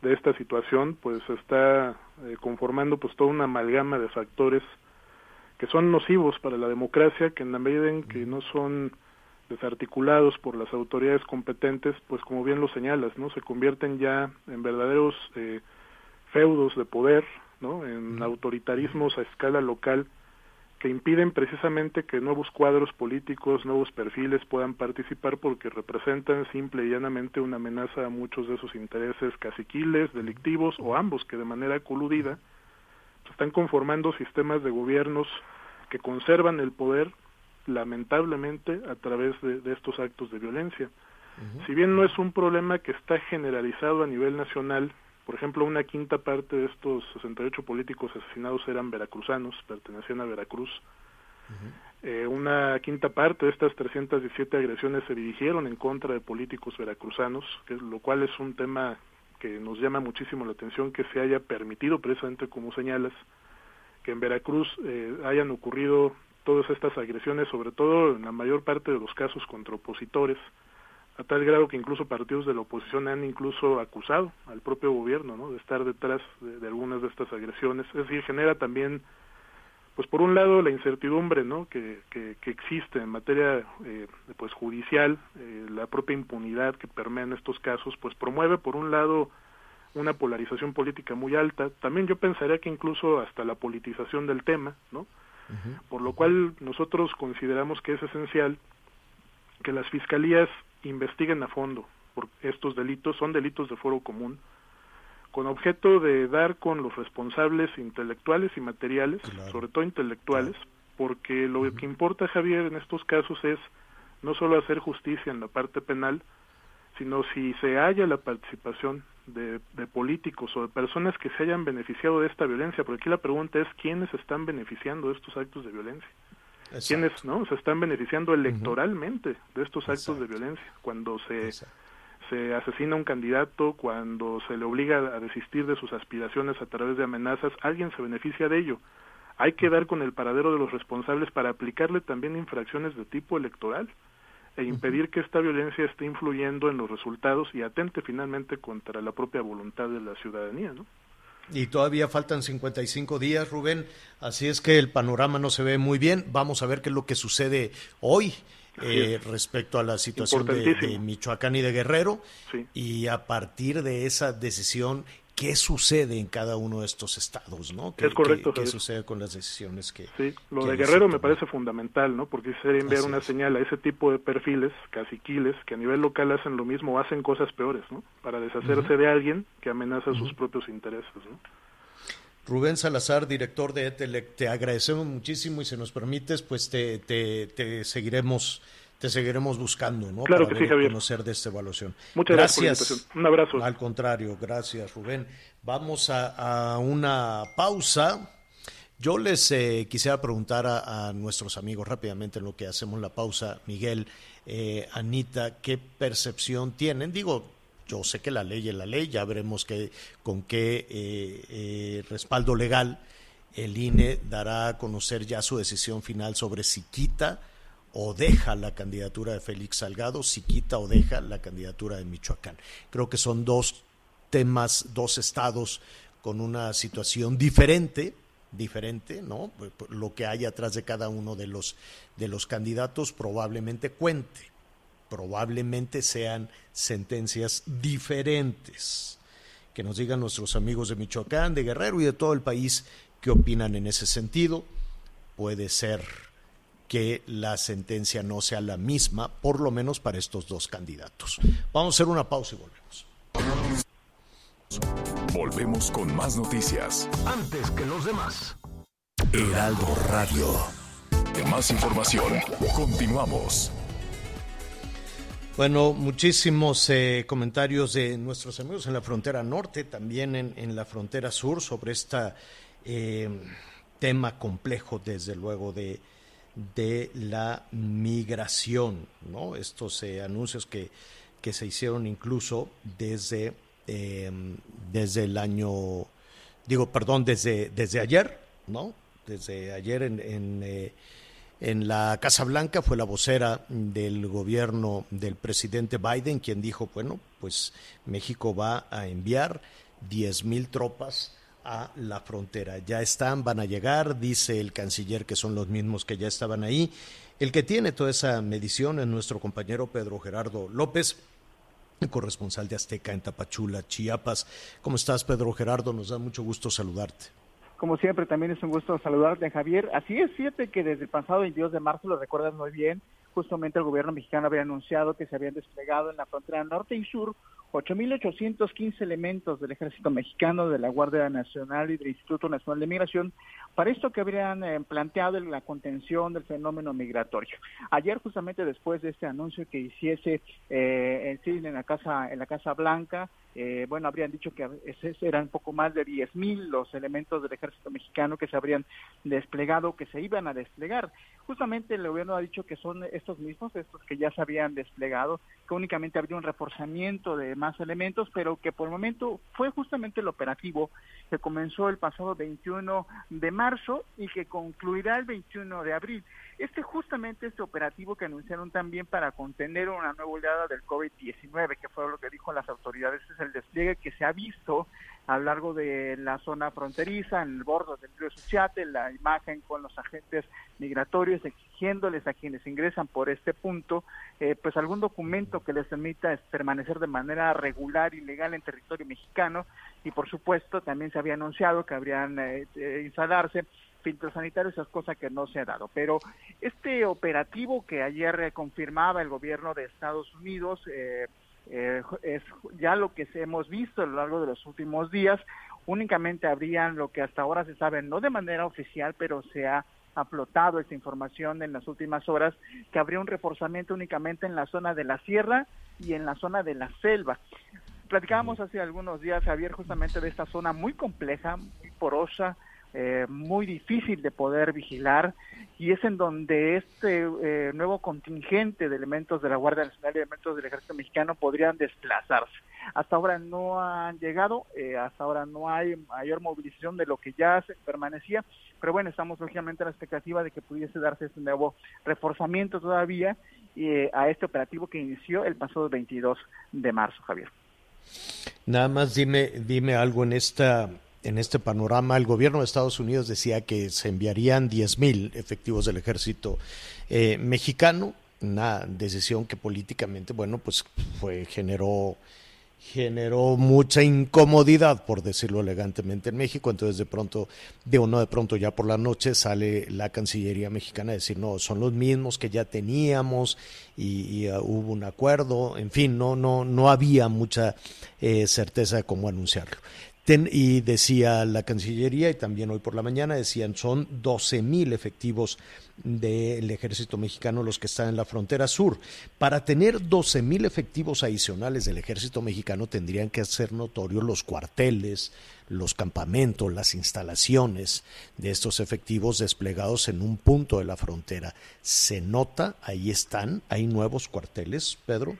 de esta situación, pues está eh, conformando pues toda una amalgama de factores que son nocivos para la democracia, que en la medida en que no son desarticulados por las autoridades competentes, pues como bien lo señalas, ¿no? Se convierten ya en verdaderos eh, feudos de poder, ¿no? En autoritarismos a escala local que impiden precisamente que nuevos cuadros políticos, nuevos perfiles puedan participar porque representan simple y llanamente una amenaza a muchos de esos intereses caciquiles, delictivos o ambos que de manera coludida se están conformando sistemas de gobiernos que conservan el poder lamentablemente a través de, de estos actos de violencia. Si bien no es un problema que está generalizado a nivel nacional, por ejemplo, una quinta parte de estos 68 políticos asesinados eran veracruzanos, pertenecían a Veracruz. Eh, una quinta parte de estas 317 agresiones se dirigieron en contra de políticos veracruzanos, que, lo cual es un tema que nos llama muchísimo la atención que se haya permitido, precisamente como señalas, que en Veracruz eh, hayan ocurrido todas estas agresiones, sobre todo en la mayor parte de los casos contra opositores, a tal grado que incluso partidos de la oposición han incluso acusado al propio gobierno ¿no? de estar detrás de, de algunas de estas agresiones. Es decir, genera también, pues por un lado, la incertidumbre ¿no? que, que, que existe en materia eh, pues judicial, eh, la propia impunidad que permea en estos casos, pues promueve, por un lado, una polarización política muy alta. También yo pensaría que incluso hasta la politización del tema, ¿no? Por lo cual nosotros consideramos que es esencial que las fiscalías investiguen a fondo por estos delitos, son delitos de foro común, con objeto de dar con los responsables intelectuales y materiales, sobre todo intelectuales, porque lo que importa, Javier, en estos casos es no solo hacer justicia en la parte penal, sino si se halla la participación de, de políticos o de personas que se hayan beneficiado de esta violencia, porque aquí la pregunta es quiénes están beneficiando de estos actos de violencia. ¿Quiénes no se están beneficiando electoralmente de estos actos de violencia? Cuando se, se asesina a un candidato, cuando se le obliga a desistir de sus aspiraciones a través de amenazas, alguien se beneficia de ello. hay que dar con el paradero de los responsables para aplicarle también infracciones de tipo electoral e impedir que esta violencia esté influyendo en los resultados y atente finalmente contra la propia voluntad de la ciudadanía, ¿no? Y todavía faltan 55 días, Rubén, así es que el panorama no se ve muy bien. Vamos a ver qué es lo que sucede hoy eh, respecto a la situación de, de, Michoacán y de Guerrero. Sí. Y a partir de esa decisión, ¿qué sucede en cada uno de estos estados? ¿no? ¿Qué, es correcto. ¿Qué, qué sucede con las decisiones que... Sí, lo que de Guerrero me parece fundamental, ¿no? Porque sería enviar Así una es. señal a ese tipo de perfiles, caciquiles, que a nivel local hacen lo mismo hacen cosas peores, ¿no? Para deshacerse de alguien que amenaza sus propios intereses, ¿no? Rubén Salazar, director de ETELEC, te agradecemos muchísimo y si nos permites, pues te, te, te seguiremos te seguiremos buscando, ¿no? Claro Para que sí, Javier. conocer de esta evaluación. Muchas gracias por la invitación. Un abrazo. Al contrario, gracias, Rubén. Vamos a, a una pausa. Yo les eh, quisiera preguntar a, a nuestros amigos rápidamente en lo que hacemos la pausa, Miguel, eh, Anita, ¿qué percepción tienen? Digo, yo sé que la ley es la ley, ya veremos que, con qué eh, eh, respaldo legal el INE dará a conocer ya su decisión final sobre si quita o deja la candidatura de Félix Salgado, si quita o deja la candidatura de Michoacán. Creo que son dos temas, dos estados con una situación diferente, diferente, ¿no? Lo que hay atrás de cada uno de los de los candidatos probablemente cuente, probablemente sean sentencias diferentes. Que nos digan nuestros amigos de Michoacán, de Guerrero y de todo el país qué opinan en ese sentido. Puede ser que la sentencia no sea la misma, por lo menos para estos dos candidatos. Vamos a hacer una pausa y volvemos. Volvemos con más noticias. Antes que los demás. Heraldo Radio. Más información. Continuamos. Bueno, muchísimos eh, comentarios de nuestros amigos en la frontera norte, también en, en la frontera sur, sobre este tema complejo, desde luego, de, de la migración, ¿no? Estos eh, anuncios que, que se hicieron incluso desde, eh, desde el año, digo, perdón, desde, desde ayer, ¿no? Desde ayer en, en, eh, en la Casa Blanca fue la vocera del gobierno del presidente Biden quien dijo, bueno, pues México va a enviar 10 mil tropas a la frontera. Ya están, van a llegar, dice el canciller que son los mismos que ya estaban ahí. El que tiene toda esa medición es nuestro compañero Pedro Gerardo López, corresponsal de Azteca en Tapachula, Chiapas. ¿Cómo estás, Pedro Gerardo? Nos da mucho gusto saludarte. Como siempre, también es un gusto saludarte, Javier. Así es, fíjate que desde el pasado 22 de marzo, lo recuerdas muy bien, justamente el gobierno mexicano había anunciado que se habían desplegado en la frontera norte y sur 8.815 elementos del ejército mexicano, de la Guardia Nacional y del Instituto Nacional de Migración para esto que habrían eh, planteado la contención del fenómeno migratorio. Ayer, justamente después de este anuncio que hiciese eh, el CIN en la Casa, en la Casa Blanca, eh, bueno, habrían dicho que eran poco más de 10.000 los elementos del ejército mexicano que se habrían desplegado, que se iban a desplegar. Justamente el gobierno ha dicho que son estos mismos, estos que ya se habían desplegado, que únicamente habría un reforzamiento de más elementos, pero que por el momento fue justamente el operativo que comenzó el pasado 21 de marzo y que concluirá el 21 de abril. Este justamente este operativo que anunciaron también para contener una nueva oleada del COVID-19, que fue lo que dijo las autoridades, es el despliegue que se ha visto a lo largo de la zona fronteriza, en el borde del río Suchiate, la imagen con los agentes migratorios exigiéndoles a quienes ingresan por este punto, eh, pues algún documento que les permita permanecer de manera regular y legal en territorio mexicano. Y por supuesto también se había anunciado que habrían eh, de instalarse filtros sanitarios, esas cosas que no se ha dado. Pero este operativo que ayer eh, confirmaba el gobierno de Estados Unidos, eh, eh, es ya lo que hemos visto a lo largo de los últimos días, únicamente habrían lo que hasta ahora se sabe, no de manera oficial, pero se ha aflotado esta información en las últimas horas, que habría un reforzamiento únicamente en la zona de la sierra y en la zona de la selva. Platicábamos hace algunos días, Javier, justamente de esta zona muy compleja, muy porosa, eh, muy difícil de poder vigilar y es en donde este eh, nuevo contingente de elementos de la Guardia Nacional y elementos del Ejército Mexicano podrían desplazarse. hasta ahora no han llegado, eh, hasta ahora no hay mayor movilización de lo que ya se permanecía, pero bueno, estamos lógicamente a la expectativa de que pudiese darse este nuevo reforzamiento todavía eh, a este operativo que inició el pasado 22 de marzo, Javier. Nada más dime, dime algo en esta en este panorama. El gobierno de Estados Unidos decía que se enviarían 10.000 efectivos del ejército eh, mexicano, una decisión que políticamente, bueno, pues fue generó generó mucha incomodidad, por decirlo elegantemente, en México. Entonces, de pronto, de uno de pronto ya por la noche sale la Cancillería mexicana a decir, no, son los mismos que ya teníamos y, y, uh, hubo un acuerdo. En fin, no, no, no había mucha eh, certeza de cómo anunciarlo. Y decía la Cancillería, y también hoy por la mañana decían, son 12 mil efectivos del ejército mexicano los que están en la frontera sur. Para tener 12 mil efectivos adicionales del ejército mexicano tendrían que hacer notorios los cuarteles, los campamentos, las instalaciones de estos efectivos desplegados en un punto de la frontera. ¿Se nota? Ahí están, hay nuevos cuarteles, Pedro.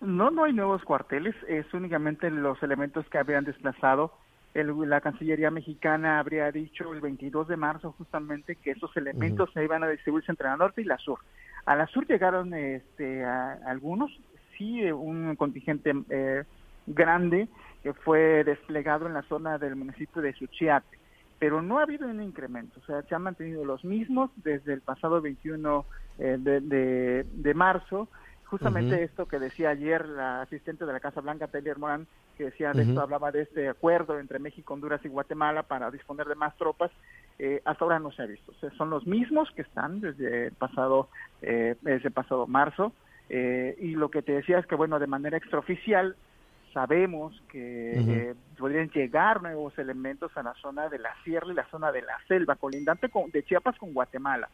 No, no hay nuevos cuarteles, es únicamente los elementos que habían desplazado. El, la Cancillería mexicana habría dicho el 22 de marzo justamente que esos elementos uh -huh. se iban a distribuirse entre la norte y la sur. A la sur llegaron este, a, a algunos, sí, un contingente eh, grande que fue desplegado en la zona del municipio de Suchiate, pero no ha habido un incremento, o sea, se han mantenido los mismos desde el pasado 21 eh, de, de, de marzo justamente uh -huh. esto que decía ayer la asistente de la Casa Blanca, Taylor Moran, que decía de uh -huh. esto, hablaba de este acuerdo entre México, Honduras y Guatemala para disponer de más tropas, eh, hasta ahora no se ha visto. O sea, son los mismos que están desde el pasado, eh, desde el pasado marzo, eh, y lo que te decía es que, bueno, de manera extraoficial, sabemos que uh -huh. podrían llegar nuevos elementos a la zona de la sierra y la zona de la selva, colindante con, de Chiapas con Guatemala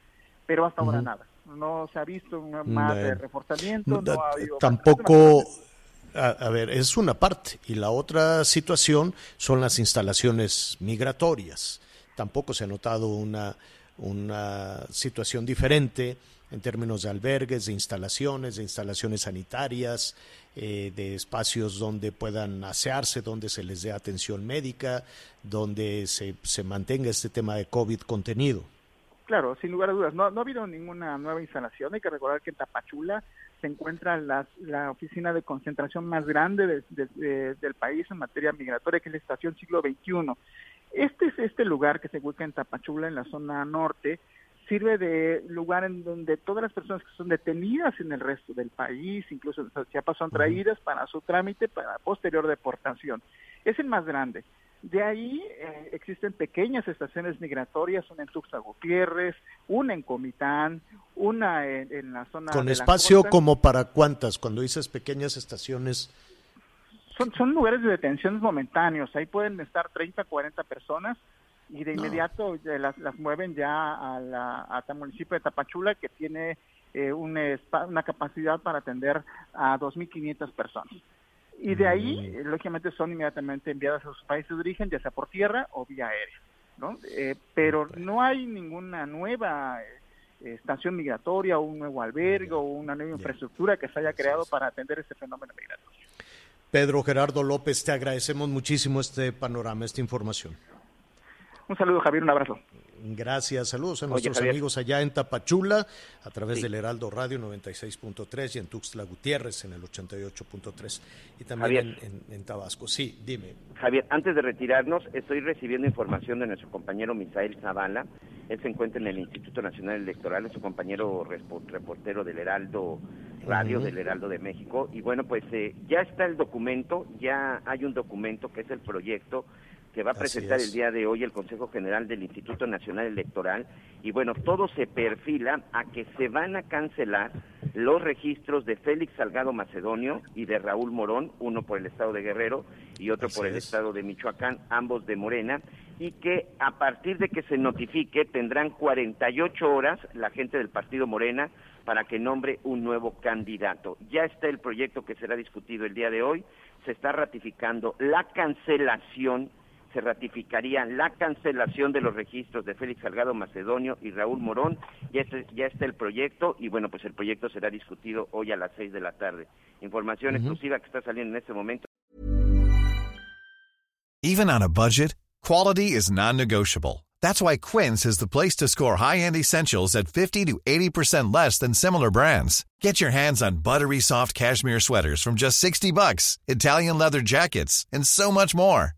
pero hasta ahora uh -huh. nada. No se ha visto más de reforzamiento. No, ha habido tampoco, a, ver, es una parte. Y la otra situación son las instalaciones migratorias. Tampoco se ha notado una, una situación diferente en términos de albergues, de instalaciones, de instalaciones sanitarias, eh, de espacios donde puedan asearse, donde se les dé atención médica, donde se, se mantenga este tema de COVID contenido. Claro, sin lugar a dudas. No, no ha habido ninguna nueva instalación. Hay que recordar que en Tapachula se encuentra la, la oficina de concentración más grande de, de, de, del país en materia migratoria, que es la Estación Siglo XXI. Este es este lugar que se ubica en Tapachula, en la zona norte, sirve de lugar en donde todas las personas que son detenidas en el resto del país, incluso en Chiapas, son traídas para su trámite para posterior deportación. Es el más grande. De ahí eh, existen pequeñas estaciones migratorias, una en Tuxtla Gutiérrez, una en Comitán, una en, en la zona... ¿Con espacio como para cuántas? Cuando dices pequeñas estaciones... Son, son lugares de detenciones momentáneos, ahí pueden estar 30, 40 personas y de inmediato no. las, las mueven ya a la, hasta el municipio de Tapachula que tiene eh, un, una capacidad para atender a 2.500 personas y de ahí, mm. lógicamente, son inmediatamente enviadas a sus países de origen, ya sea por tierra o vía aérea, ¿no? Eh, pero no hay ninguna nueva eh, estación migratoria o un nuevo albergue o una nueva infraestructura que se haya creado para atender este fenómeno migratorio. Pedro Gerardo López, te agradecemos muchísimo este panorama, esta información. Un saludo, Javier, un abrazo. Gracias, saludos a nuestros amigos allá en Tapachula, a través sí. del Heraldo Radio 96.3 y en Tuxtla Gutiérrez en el 88.3 y también en, en, en, Tabasco. Sí, dime. Javier, antes de retirarnos, estoy recibiendo información de nuestro compañero Misael Zavala. Él se encuentra en el Instituto Nacional Electoral, es su compañero reportero del Heraldo Radio, uh -huh. del Heraldo de México. Y bueno, pues eh, ya está el documento, ya hay un documento que es el proyecto que va a presentar el día de hoy el Consejo General del Instituto Nacional Electoral y bueno, todo se perfila a que se van a cancelar los registros de Félix Salgado Macedonio y de Raúl Morón, uno por el estado de Guerrero y otro Así por el es. estado de Michoacán, ambos de Morena, y que a partir de que se notifique tendrán 48 horas la gente del partido Morena para que nombre un nuevo candidato. Ya está el proyecto que será discutido el día de hoy, se está ratificando la cancelación se ratificaría la cancelación de los registros de Félix Salgado Macedonio y Raúl Morón. Ya está, ya está el proyecto y bueno, pues el proyecto será discutido hoy a las seis de la tarde. Información uh -huh. exclusiva que está saliendo en este momento. Even on a budget, quality is non-negotiable. That's why Quince is the place to score high-end essentials at 50 to 80% less than similar brands. Get your hands on buttery soft cashmere sweaters from just 60 bucks, Italian leather jackets, and so much more.